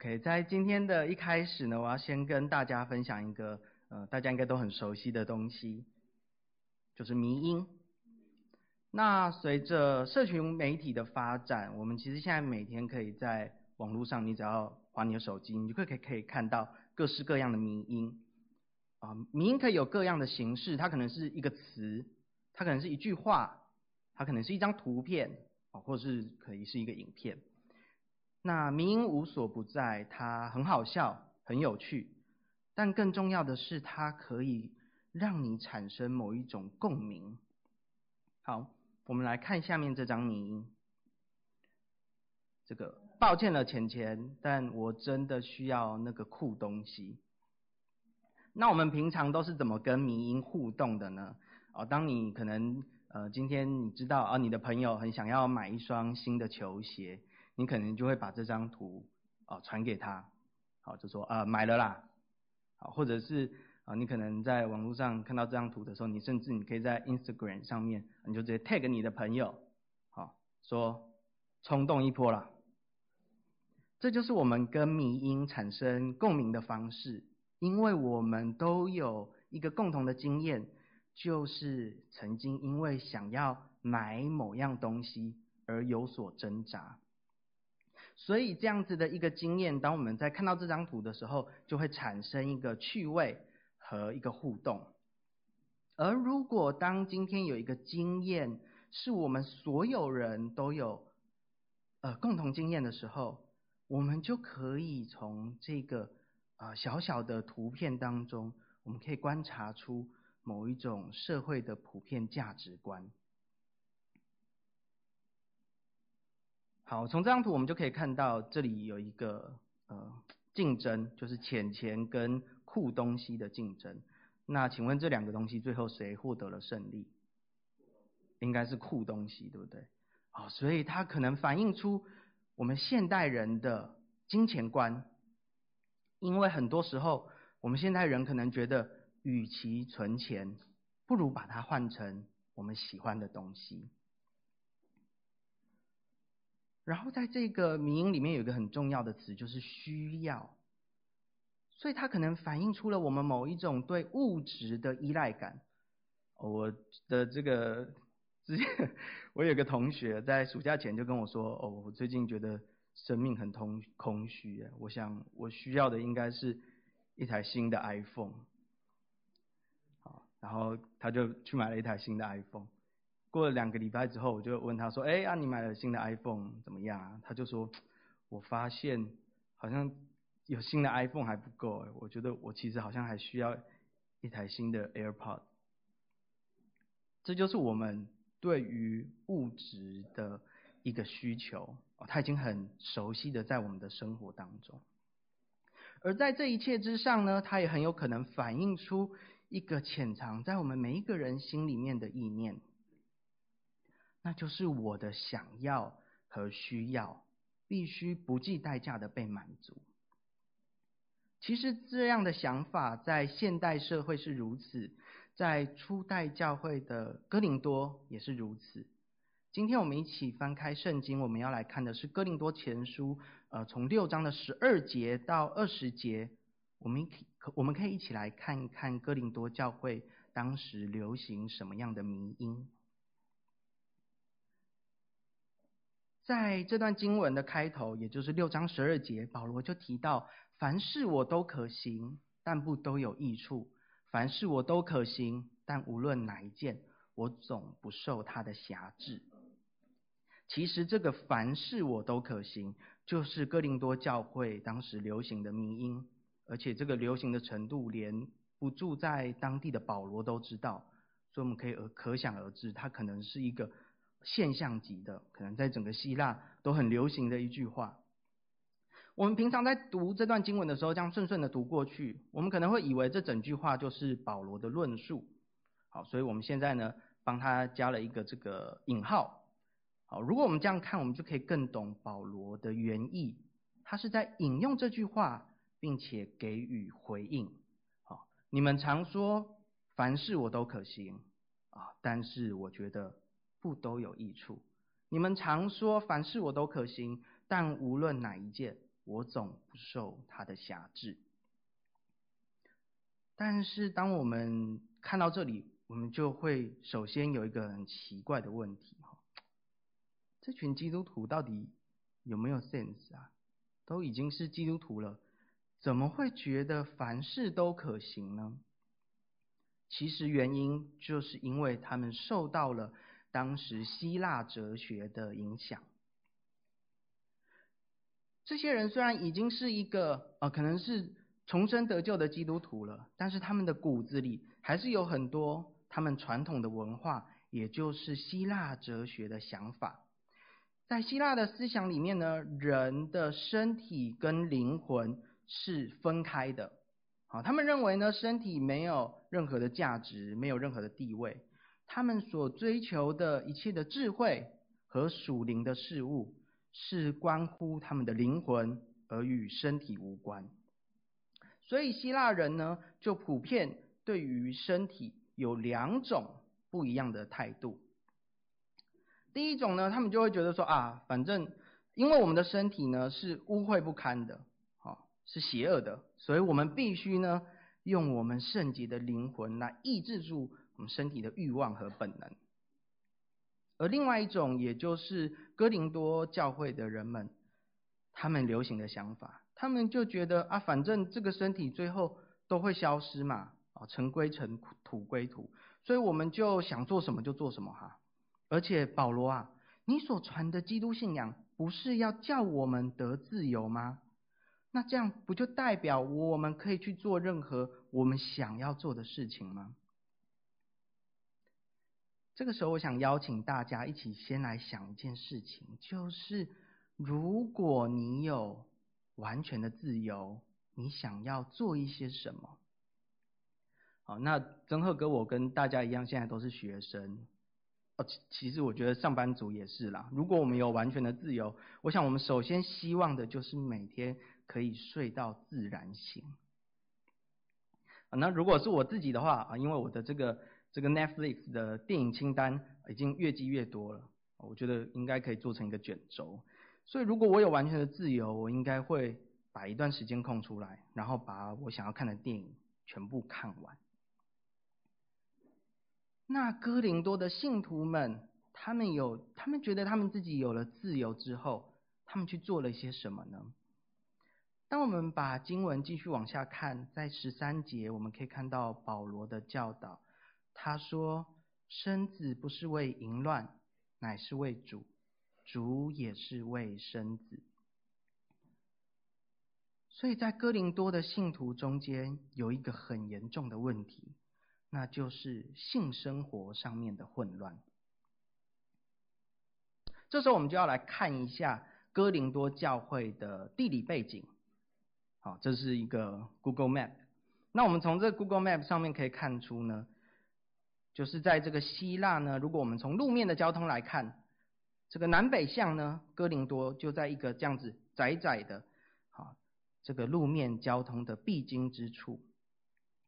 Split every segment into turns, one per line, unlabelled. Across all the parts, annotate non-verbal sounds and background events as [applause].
OK，在今天的一开始呢，我要先跟大家分享一个呃，大家应该都很熟悉的东西，就是迷音。那随着社群媒体的发展，我们其实现在每天可以在网络上，你只要滑你的手机，你就可以可以看到各式各样的迷音。啊，迷音可以有各样的形式，它可能是一个词，它可能是一句话，它可能是一张图片，啊，或者是可以是一个影片。那迷因无所不在，它很好笑，很有趣，但更重要的是，它可以让你产生某一种共鸣。好，我们来看下面这张迷因。这个抱歉了，钱钱，但我真的需要那个酷东西。那我们平常都是怎么跟迷因互动的呢？哦，当你可能呃今天你知道啊，你的朋友很想要买一双新的球鞋。你可能就会把这张图啊传给他，好就说啊买了啦，好或者是啊你可能在网络上看到这张图的时候，你甚至你可以在 Instagram 上面，你就直接 tag 你的朋友，好说冲动一波啦。这就是我们跟迷因产生共鸣的方式，因为我们都有一个共同的经验，就是曾经因为想要买某样东西而有所挣扎。所以这样子的一个经验，当我们在看到这张图的时候，就会产生一个趣味和一个互动。而如果当今天有一个经验是我们所有人都有呃共同经验的时候，我们就可以从这个呃小小的图片当中，我们可以观察出某一种社会的普遍价值观。好，从这张图我们就可以看到，这里有一个呃竞争，就是钱钱跟酷东西的竞争。那请问这两个东西最后谁获得了胜利？应该是酷东西，对不对？啊，所以它可能反映出我们现代人的金钱观。因为很多时候，我们现代人可能觉得，与其存钱，不如把它换成我们喜欢的东西。然后在这个迷因里面有一个很重要的词，就是需要，所以它可能反映出了我们某一种对物质的依赖感。我的这个之前，我有个同学在暑假前就跟我说：“哦，我最近觉得生命很空空虚，我想我需要的应该是一台新的 iPhone。”好，然后他就去买了一台新的 iPhone。过了两个礼拜之后，我就问他说：“哎，啊，你买了新的 iPhone 怎么样啊？”他就说：“我发现好像有新的 iPhone 还不够，我觉得我其实好像还需要一台新的 AirPod。”这就是我们对于物质的一个需求哦，他已经很熟悉的在我们的生活当中。而在这一切之上呢，它也很有可能反映出一个潜藏在我们每一个人心里面的意念。那就是我的想要和需要必须不计代价的被满足。其实这样的想法在现代社会是如此，在初代教会的哥林多也是如此。今天我们一起翻开圣经，我们要来看的是哥林多前书，呃，从六章的十二节到二十节，我们可我们可以一起来看一看哥林多教会当时流行什么样的迷因。在这段经文的开头，也就是六章十二节，保罗就提到：凡事我都可行，但不都有益处；凡事我都可行，但无论哪一件，我总不受他的辖制。其实这个凡事我都可行，就是哥林多教会当时流行的迷因，而且这个流行的程度，连不住在当地的保罗都知道，所以我们可以可想而知，它可能是一个。现象级的，可能在整个希腊都很流行的一句话。我们平常在读这段经文的时候，这样顺顺的读过去，我们可能会以为这整句话就是保罗的论述。好，所以我们现在呢，帮他加了一个这个引号。好，如果我们这样看，我们就可以更懂保罗的原意。他是在引用这句话，并且给予回应。好，你们常说凡事我都可行啊，但是我觉得。不都有益处？你们常说凡事我都可行，但无论哪一件，我总不受他的辖制。但是当我们看到这里，我们就会首先有一个很奇怪的问题哈，这群基督徒到底有没有 sense 啊？都已经是基督徒了，怎么会觉得凡事都可行呢？其实原因就是因为他们受到了当时希腊哲学的影响。这些人虽然已经是一个呃，可能是重生得救的基督徒了，但是他们的骨子里还是有很多他们传统的文化，也就是希腊哲学的想法。在希腊的思想里面呢，人的身体跟灵魂是分开的。好，他们认为呢，身体没有任何的价值，没有任何的地位。他们所追求的一切的智慧和属灵的事物，是关乎他们的灵魂，而与身体无关。所以希腊人呢，就普遍对于身体有两种不一样的态度。第一种呢，他们就会觉得说啊，反正因为我们的身体呢是污秽不堪的，好，是邪恶的，所以我们必须呢用我们圣洁的灵魂来抑制住我们身体的欲望和本能。而另外一种，也就是哥林多教会的人们，他们流行的想法，他们就觉得啊，反正这个身体最后都会消失嘛，啊，尘归尘，土归土，所以我们就想做什么就做什么哈。而且保罗啊，你所传的基督信仰不是要叫我们得自由吗？那这样不就代表我们可以去做任何我们想要做的事情吗？这个时候，我想邀请大家一起先来想一件事情，就是如果你有完全的自由，你想要做一些什么？好，那曾赫哥，我跟大家一样，现在都是学生。哦其实我觉得上班族也是啦。如果我们有完全的自由，我想我们首先希望的就是每天可以睡到自然醒。那如果是我自己的话啊，因为我的这个这个 Netflix 的电影清单已经越积越多了，我觉得应该可以做成一个卷轴。所以如果我有完全的自由，我应该会把一段时间空出来，然后把我想要看的电影全部看完。那哥林多的信徒们，他们有，他们觉得他们自己有了自由之后，他们去做了一些什么呢？当我们把经文继续往下看，在十三节，我们可以看到保罗的教导。他说：“身子不是为淫乱，乃是为主；主也是为身子。”所以在哥林多的信徒中间，有一个很严重的问题。那就是性生活上面的混乱。这时候我们就要来看一下哥林多教会的地理背景。好，这是一个 Google Map。那我们从这 Google Map 上面可以看出呢，就是在这个希腊呢，如果我们从路面的交通来看，这个南北向呢，哥林多就在一个这样子窄窄的，好，这个路面交通的必经之处。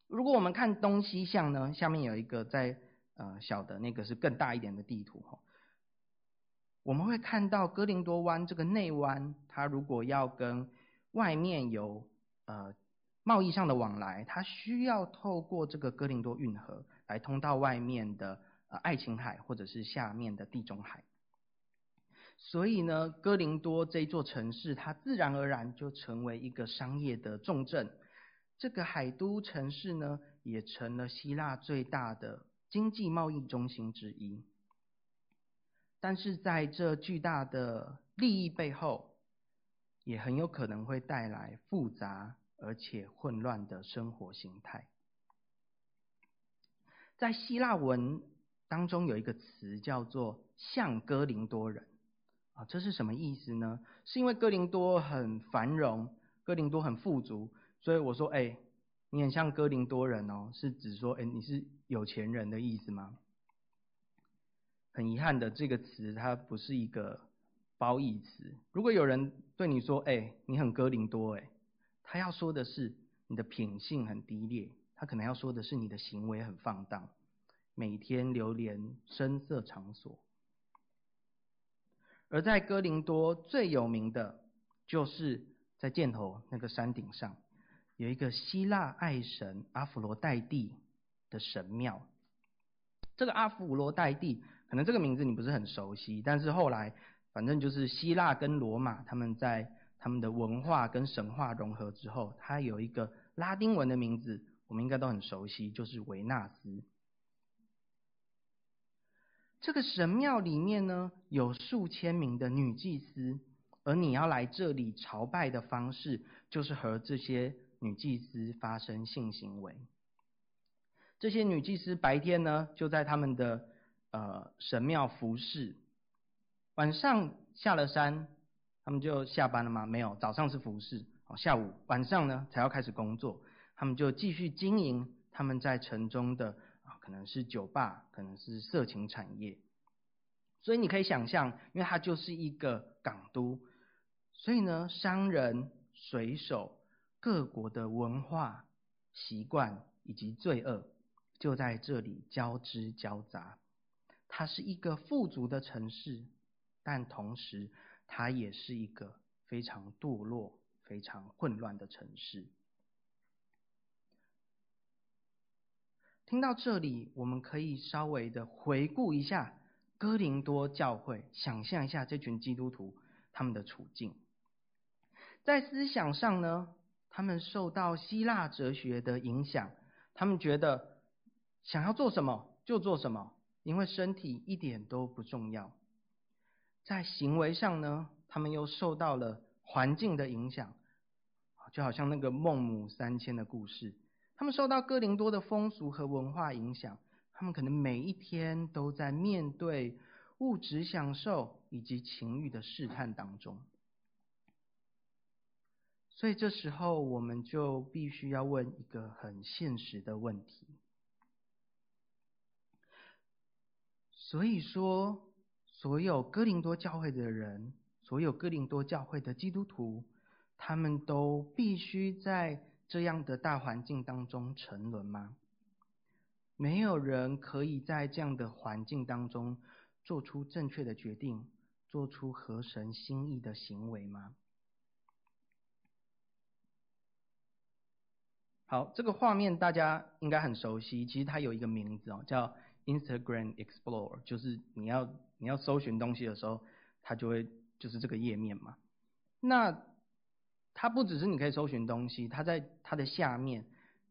如果我们看东西向呢，下面有一个在呃小的那个是更大一点的地图哈，我们会看到哥林多湾这个内湾，它如果要跟外面有呃贸易上的往来，它需要透过这个哥林多运河来通到外面的呃爱琴海或者是下面的地中海。所以呢，哥林多这座城市，它自然而然就成为一个商业的重镇。这个海都城市呢，也成了希腊最大的经济贸易中心之一。但是在这巨大的利益背后，也很有可能会带来复杂而且混乱的生活形态。在希腊文当中有一个词叫做“像哥林多人”，啊，这是什么意思呢？是因为哥林多很繁荣，哥林多很富足。所以我说，哎，你很像哥林多人哦，是指说，哎，你是有钱人的意思吗？很遗憾的，这个词它不是一个褒义词。如果有人对你说，哎，你很哥林多，哎，他要说的是你的品性很低劣，他可能要说的是你的行为很放荡，每天流连声色场所。而在哥林多最有名的就是。在箭头那个山顶上，有一个希腊爱神阿弗罗代蒂的神庙。这个阿弗罗代蒂，可能这个名字你不是很熟悉，但是后来，反正就是希腊跟罗马他们在他们的文化跟神话融合之后，它有一个拉丁文的名字，我们应该都很熟悉，就是维纳斯。这个神庙里面呢，有数千名的女祭司，而你要来这里朝拜的方式，就是和这些女祭司发生性行为。这些女祭司白天呢，就在他们的呃神庙服侍，晚上下了山，他们就下班了吗？没有，早上是服侍，下午晚上呢才要开始工作，他们就继续经营他们在城中的啊。可能是酒吧，可能是色情产业，所以你可以想象，因为它就是一个港都，所以呢，商人、水手、各国的文化习惯以及罪恶就在这里交织交杂。它是一个富足的城市，但同时它也是一个非常堕落、非常混乱的城市。听到这里，我们可以稍微的回顾一下哥林多教会，想象一下这群基督徒他们的处境。在思想上呢，他们受到希腊哲学的影响，他们觉得想要做什么就做什么，因为身体一点都不重要。在行为上呢，他们又受到了环境的影响，就好像那个孟母三迁的故事。他们受到哥林多的风俗和文化影响，他们可能每一天都在面对物质享受以及情欲的试探当中。所以这时候，我们就必须要问一个很现实的问题。所以说，所有哥林多教会的人，所有哥林多教会的基督徒，他们都必须在。这样的大环境当中沉沦吗？没有人可以在这样的环境当中做出正确的决定，做出合神心意的行为吗？好，这个画面大家应该很熟悉，其实它有一个名字哦，叫 Instagram Explorer，就是你要你要搜寻东西的时候，它就会就是这个页面嘛。那它不只是你可以搜寻东西，它在它的下面，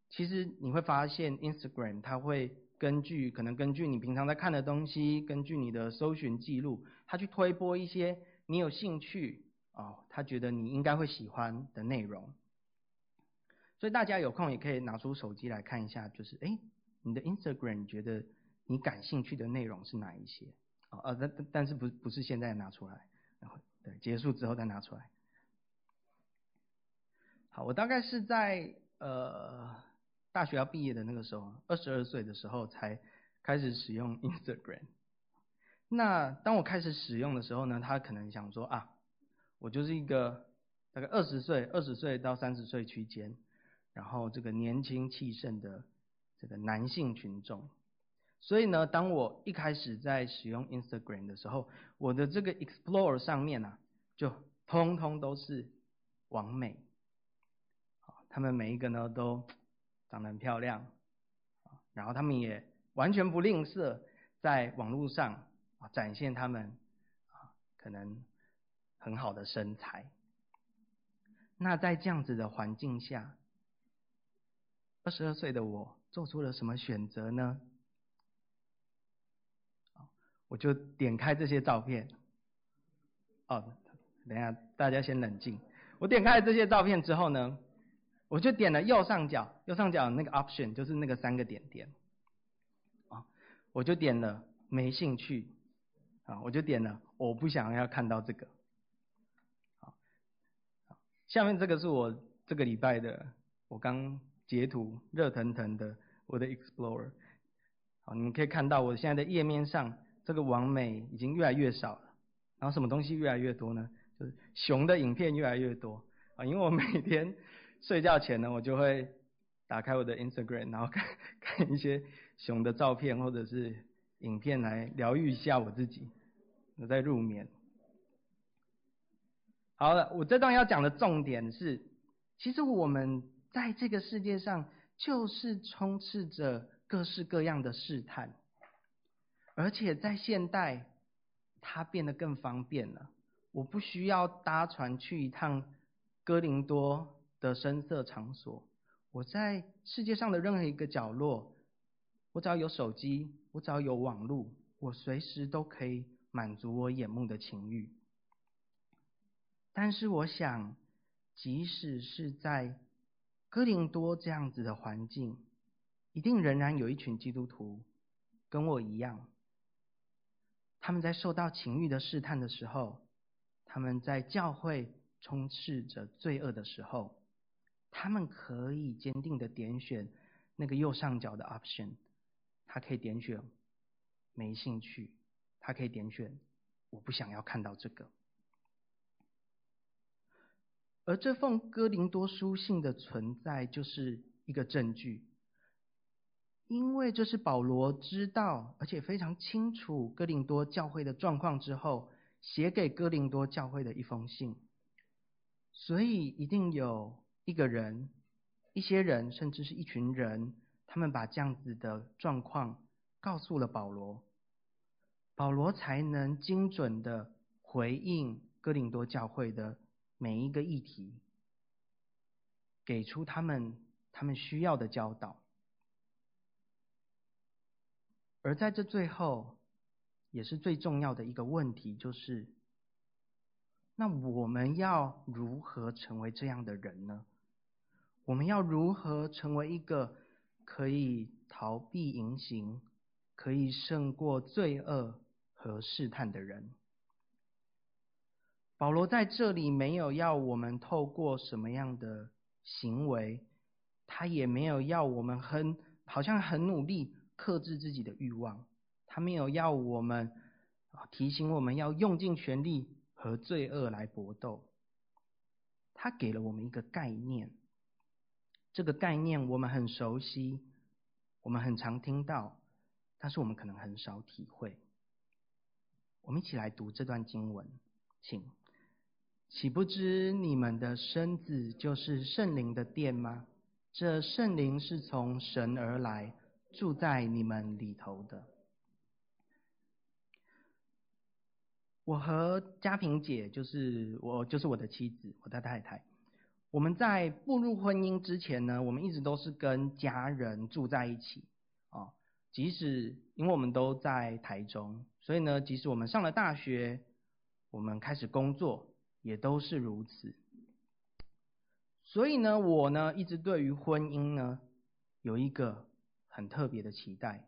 其实你会发现 Instagram 它会根据可能根据你平常在看的东西，根据你的搜寻记录，它去推播一些你有兴趣哦，他觉得你应该会喜欢的内容。所以大家有空也可以拿出手机来看一下，就是诶，你的 Instagram 觉得你感兴趣的内容是哪一些？哦，呃，但但是不不是现在拿出来，然后对，结束之后再拿出来。好，我大概是在呃大学要毕业的那个时候，二十二岁的时候才开始使用 Instagram。[laughs] 那当我开始使用的时候呢，他可能想说啊，我就是一个大概二十岁、二十岁到三十岁区间，然后这个年轻气盛的这个男性群众。所以呢，当我一开始在使用 Instagram 的时候，我的这个 Explore 上面啊，就通通都是网美。他们每一个呢都长得很漂亮，然后他们也完全不吝啬在网络上啊展现他们啊可能很好的身材。那在这样子的环境下，二十二岁的我做出了什么选择呢？我就点开这些照片。哦，等下，大家先冷静。我点开了这些照片之后呢，我就点了右上角，右上角那个 option 就是那个三个点点，啊，我就点了没兴趣，啊，我就点了我不想要看到这个，好，下面这个是我这个礼拜的，我刚截图热腾腾的我的 Explorer，好，你们可以看到我现在的页面上这个网美已经越来越少了，然后什么东西越来越多呢？就是熊的影片越来越多，啊，因为我每天。睡觉前呢，我就会打开我的 Instagram，然后看 [laughs] 看一些熊的照片或者是影片来疗愈一下我自己，我在入眠。好了，我这段要讲的重点是，其实我们在这个世界上就是充斥着各式各样的试探，而且在现代，它变得更方便了。我不需要搭船去一趟哥林多的声色场所，我在世界上的任何一个角落，我只要有手机，我只要有网络，我随时都可以满足我眼目的情欲。但是我想，即使是在哥林多这样子的环境，一定仍然有一群基督徒跟我一样，他们在受到情欲的试探的时候，他们在教会充斥着罪恶的时候，他们可以坚定的点选那个右上角的 option，他可以点选没兴趣，他可以点选我不想要看到这个。而这封哥林多书信的存在就是一个证据，因为这是保罗知道而且非常清楚哥林多教会的状况之后。写给哥林多教会的一封信，所以一定有一个人、一些人，甚至是一群人，他们把这样子的状况告诉了保罗，保罗才能精准的回应哥林多教会的每一个议题，给出他们他们需要的教导，而在这最后。也是最重要的一个问题，就是那我们要如何成为这样的人呢？我们要如何成为一个可以逃避淫行、可以胜过罪恶和试探的人？保罗在这里没有要我们透过什么样的行为，他也没有要我们很好像很努力克制自己的欲望。他没有要我们提醒我们要用尽全力和罪恶来搏斗。他给了我们一个概念，这个概念我们很熟悉，我们很常听到，但是我们可能很少体会。我们一起来读这段经文，请。岂不知你们的身子就是圣灵的殿吗？这圣灵是从神而来，住在你们里头的。我和嘉平姐就是我，就是我的妻子，我的太太。我们在步入婚姻之前呢，我们一直都是跟家人住在一起啊。即使因为我们都在台中，所以呢，即使我们上了大学，我们开始工作，也都是如此。所以呢，我呢一直对于婚姻呢有一个很特别的期待，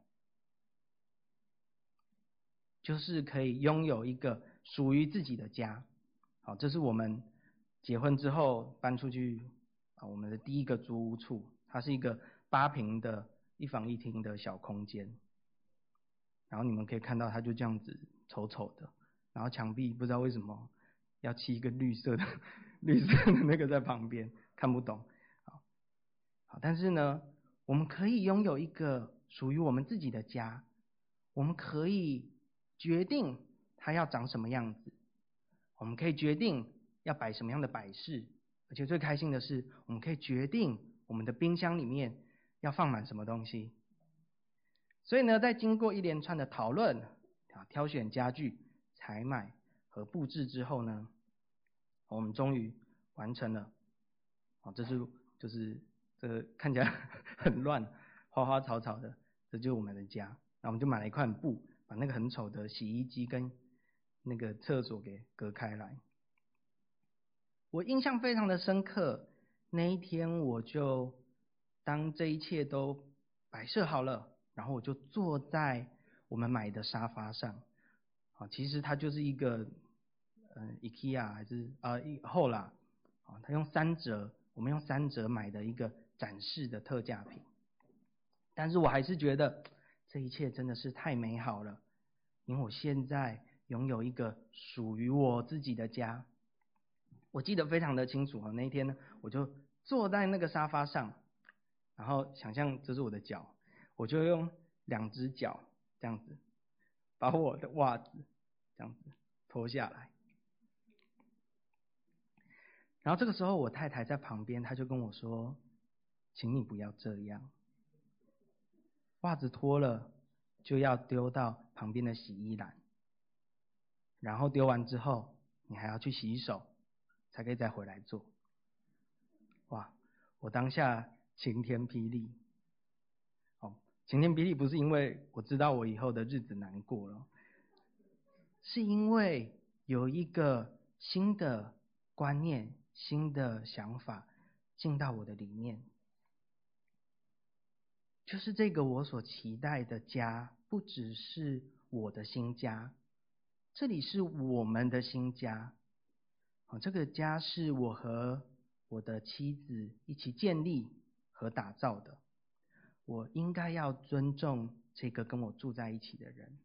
就是可以拥有一个。属于自己的家，好，这是我们结婚之后搬出去啊，我们的第一个租屋处，它是一个八坪的一房一厅的小空间，然后你们可以看到它就这样子丑丑的，然后墙壁不知道为什么要漆一个绿色的 [laughs] 绿色的那个在旁边，看不懂，好，好，但是呢，我们可以拥有一个属于我们自己的家，我们可以决定。它要长什么样子？我们可以决定要摆什么样的摆饰，而且最开心的是，我们可以决定我们的冰箱里面要放满什么东西。所以呢，在经过一连串的讨论、啊挑选家具、采买和布置之后呢，我们终于完成了。啊，这是就是这个看起来 [laughs] 很乱、花花草草的，这就是我们的家。那我们就买了一块布，把那个很丑的洗衣机跟那个厕所给隔开来，我印象非常的深刻。那一天，我就当这一切都摆设好了，然后我就坐在我们买的沙发上。啊，其实它就是一个，嗯，IKEA 还是啊一后啦，啊，他用三折，我们用三折买的一个展示的特价品。但是我还是觉得这一切真的是太美好了，因为我现在。拥有一个属于我自己的家，我记得非常的清楚啊。那一天呢，我就坐在那个沙发上，然后想象这是我的脚，我就用两只脚这样子，把我的袜子这样子脱下来，然后这个时候，我太太在旁边，她就跟我说：“请你不要这样，袜子脱了就要丢到旁边的洗衣篮，然后丢完之后，你还要去洗手，才可以再回来做。”哇！我当下晴天霹雳。哦，晴天霹雳不是因为我知道我以后的日子难过了，是因为有一个新的观念。新的想法进到我的里面，就是这个我所期待的家，不只是我的新家，这里是我们的新家。这个家是我和我的妻子一起建立和打造的，我应该要尊重这个跟我住在一起的人。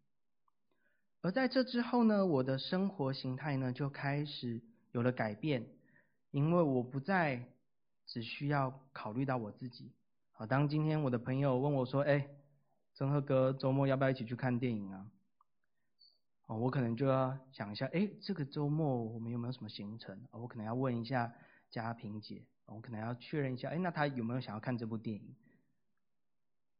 而在这之后呢，我的生活形态呢就开始有了改变。因为我不再只需要考虑到我自己。好，当今天我的朋友问我说：“哎，曾贺哥，周末要不要一起去看电影啊？”哦，我可能就要想一下，哎，这个周末我们有没有什么行程？我可能要问一下嘉平姐，我可能要确认一下，哎，那她有没有想要看这部电影？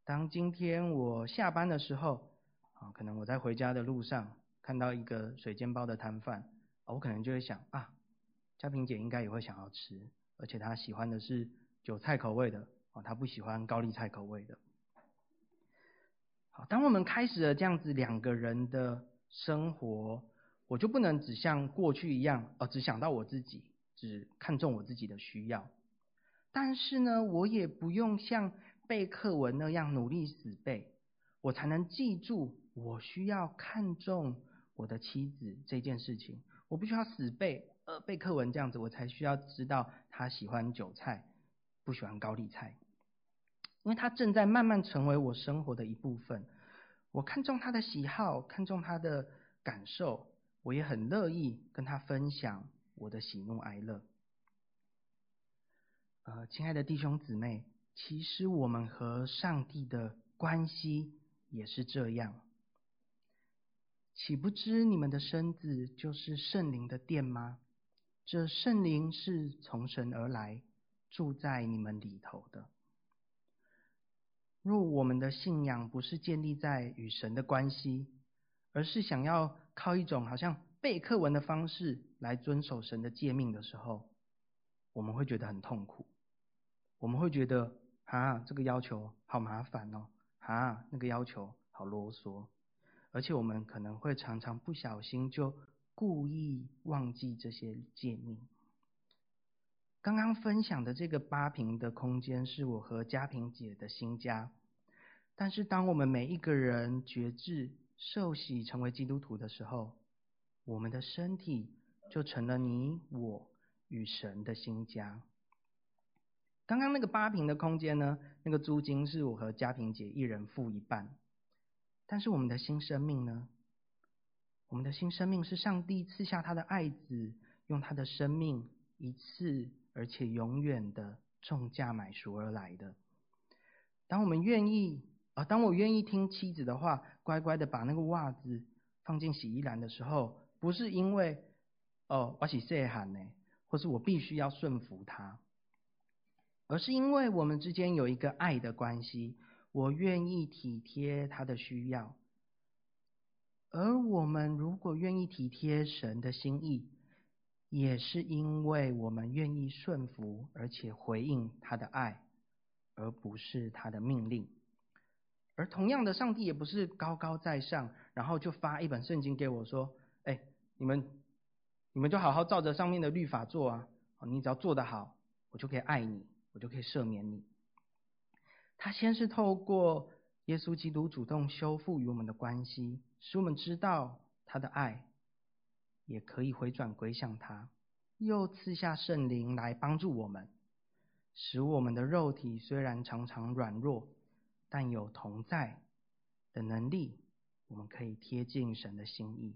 当今天我下班的时候，啊，可能我在回家的路上看到一个水煎包的摊贩，我可能就会想啊。嘉平姐应该也会想要吃，而且她喜欢的是韭菜口味的哦，她不喜欢高丽菜口味的。好，当我们开始了这样子两个人的生活，我就不能只像过去一样，呃，只想到我自己，只看重我自己的需要。但是呢，我也不用像背课文那样努力死背，我才能记住我需要看重我的妻子这件事情。我不需要死背。呃，背课文这样子，我才需要知道他喜欢韭菜，不喜欢高丽菜，因为他正在慢慢成为我生活的一部分。我看重他的喜好，看重他的感受，我也很乐意跟他分享我的喜怒哀乐。呃，亲爱的弟兄姊妹，其实我们和上帝的关系也是这样。岂不知你们的身子就是圣灵的殿吗？这圣灵是从神而来，住在你们里头的。若我们的信仰不是建立在与神的关系，而是想要靠一种好像背课文的方式来遵守神的诫命的时候，我们会觉得很痛苦。我们会觉得啊，这个要求好麻烦哦，啊，那个要求好啰嗦，而且我们可能会常常不小心就。故意忘记这些诫命。刚刚分享的这个八平的空间是我和嘉平姐的新家，但是当我们每一个人觉知受洗成为基督徒的时候，我们的身体就成了你我与神的新家。刚刚那个八平的空间呢，那个租金是我和嘉平姐一人付一半，但是我们的新生命呢？我们的新生命是上帝赐下他的爱子，用他的生命一次而且永远的重价买赎而来的。当我们愿意啊，当我愿意听妻子的话，乖乖的把那个袜子放进洗衣篮的时候，不是因为哦我是细汉呢，或是我必须要顺服他，而是因为我们之间有一个爱的关系，我愿意体贴他的需要。而我们如果愿意体贴神的心意，也是因为我们愿意顺服，而且回应他的爱，而不是他的命令。而同样的，上帝也不是高高在上，然后就发一本圣经给我说：“哎，你们，你们就好好照着上面的律法做啊！你只要做得好，我就可以爱你，我就可以赦免你。”他先是透过耶稣基督主动修复与我们的关系。使我们知道他的爱，也可以回转归向他，又赐下圣灵来帮助我们，使我们的肉体虽然常常软弱，但有同在的能力，我们可以贴近神的心意。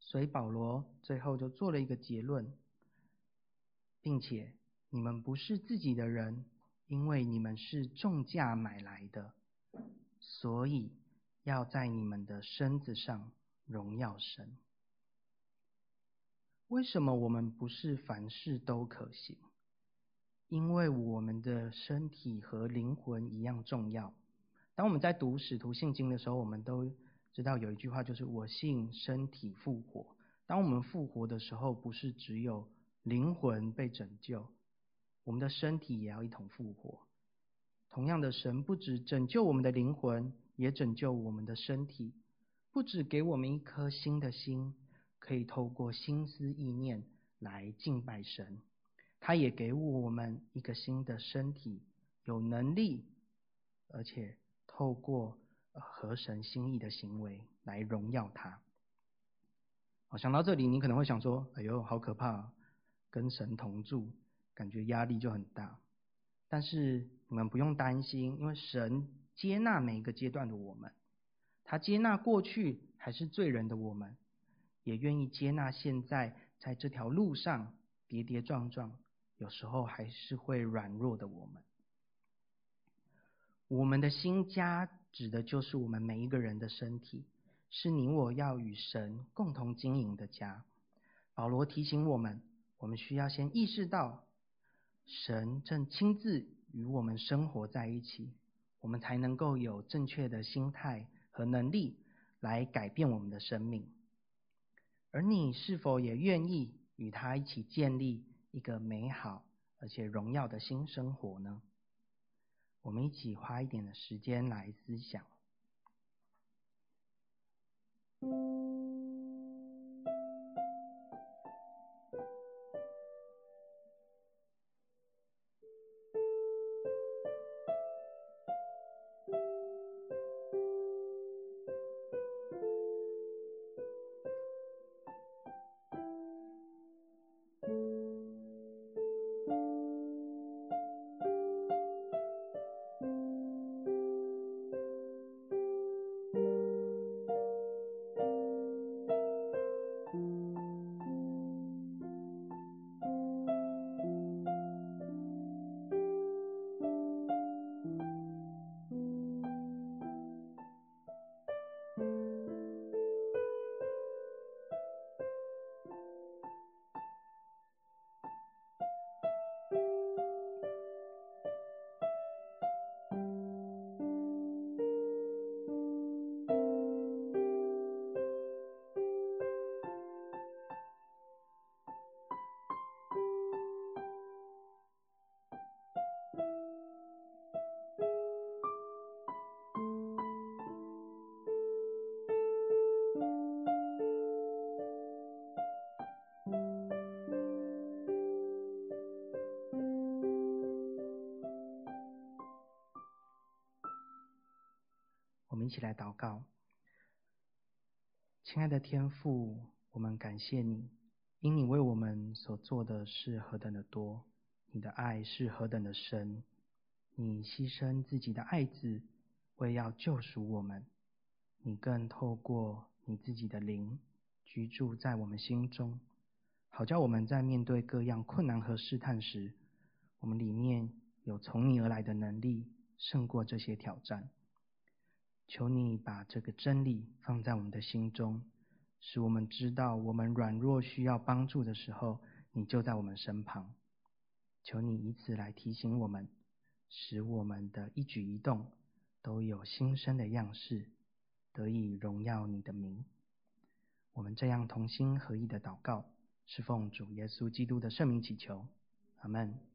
所以保罗最后就做了一个结论，并且你们不是自己的人，因为你们是重价买来的，所以。要在你们的身子上荣耀神。为什么我们不是凡事都可行？因为我们的身体和灵魂一样重要。当我们在读使徒信经的时候，我们都知道有一句话，就是“我信身体复活”。当我们复活的时候，不是只有灵魂被拯救，我们的身体也要一同复活。同样的，神不止拯救我们的灵魂，也拯救我们的身体，不只给我们一颗新的心，可以透过心思意念来敬拜神，他也给我们一个新的身体，有能力，而且透过合神心意的行为来荣耀他。好想到这里，你可能会想说：“哎呦，好可怕！跟神同住，感觉压力就很大。”但是你们不用担心，因为神接纳每一个阶段的我们，他接纳过去还是罪人的我们，也愿意接纳现在在这条路上跌跌撞撞，有时候还是会软弱的我们。我们的新家指的就是我们每一个人的身体。是你我要与神共同经营的家。保罗提醒我们，我们需要先意识到，神正亲自与我们生活在一起，我们才能够有正确的心态和能力来改变我们的生命。而你是否也愿意与他一起建立一个美好而且荣耀的新生活呢？我们一起花一点的时间来思想。一起来祷告，亲爱的天父，我们感谢你，因你为我们所做的是何等的多，你的爱是何等的深，你牺牲自己的爱子，为要救赎我们，你更透过你自己的灵居住在我们心中，好叫我们在面对各样困难和试探时，我们里面有从你而来的能力，胜过这些挑战。求你把这个真理放在我们的心中，使我们知道我们软弱需要帮助的时候，你就在我们身旁。求你以此来提醒我们，使我们的一举一动都有新生的样式，得以荣耀你的名。我们这样同心合意的祷告，是奉主耶稣基督的圣名祈求，阿门。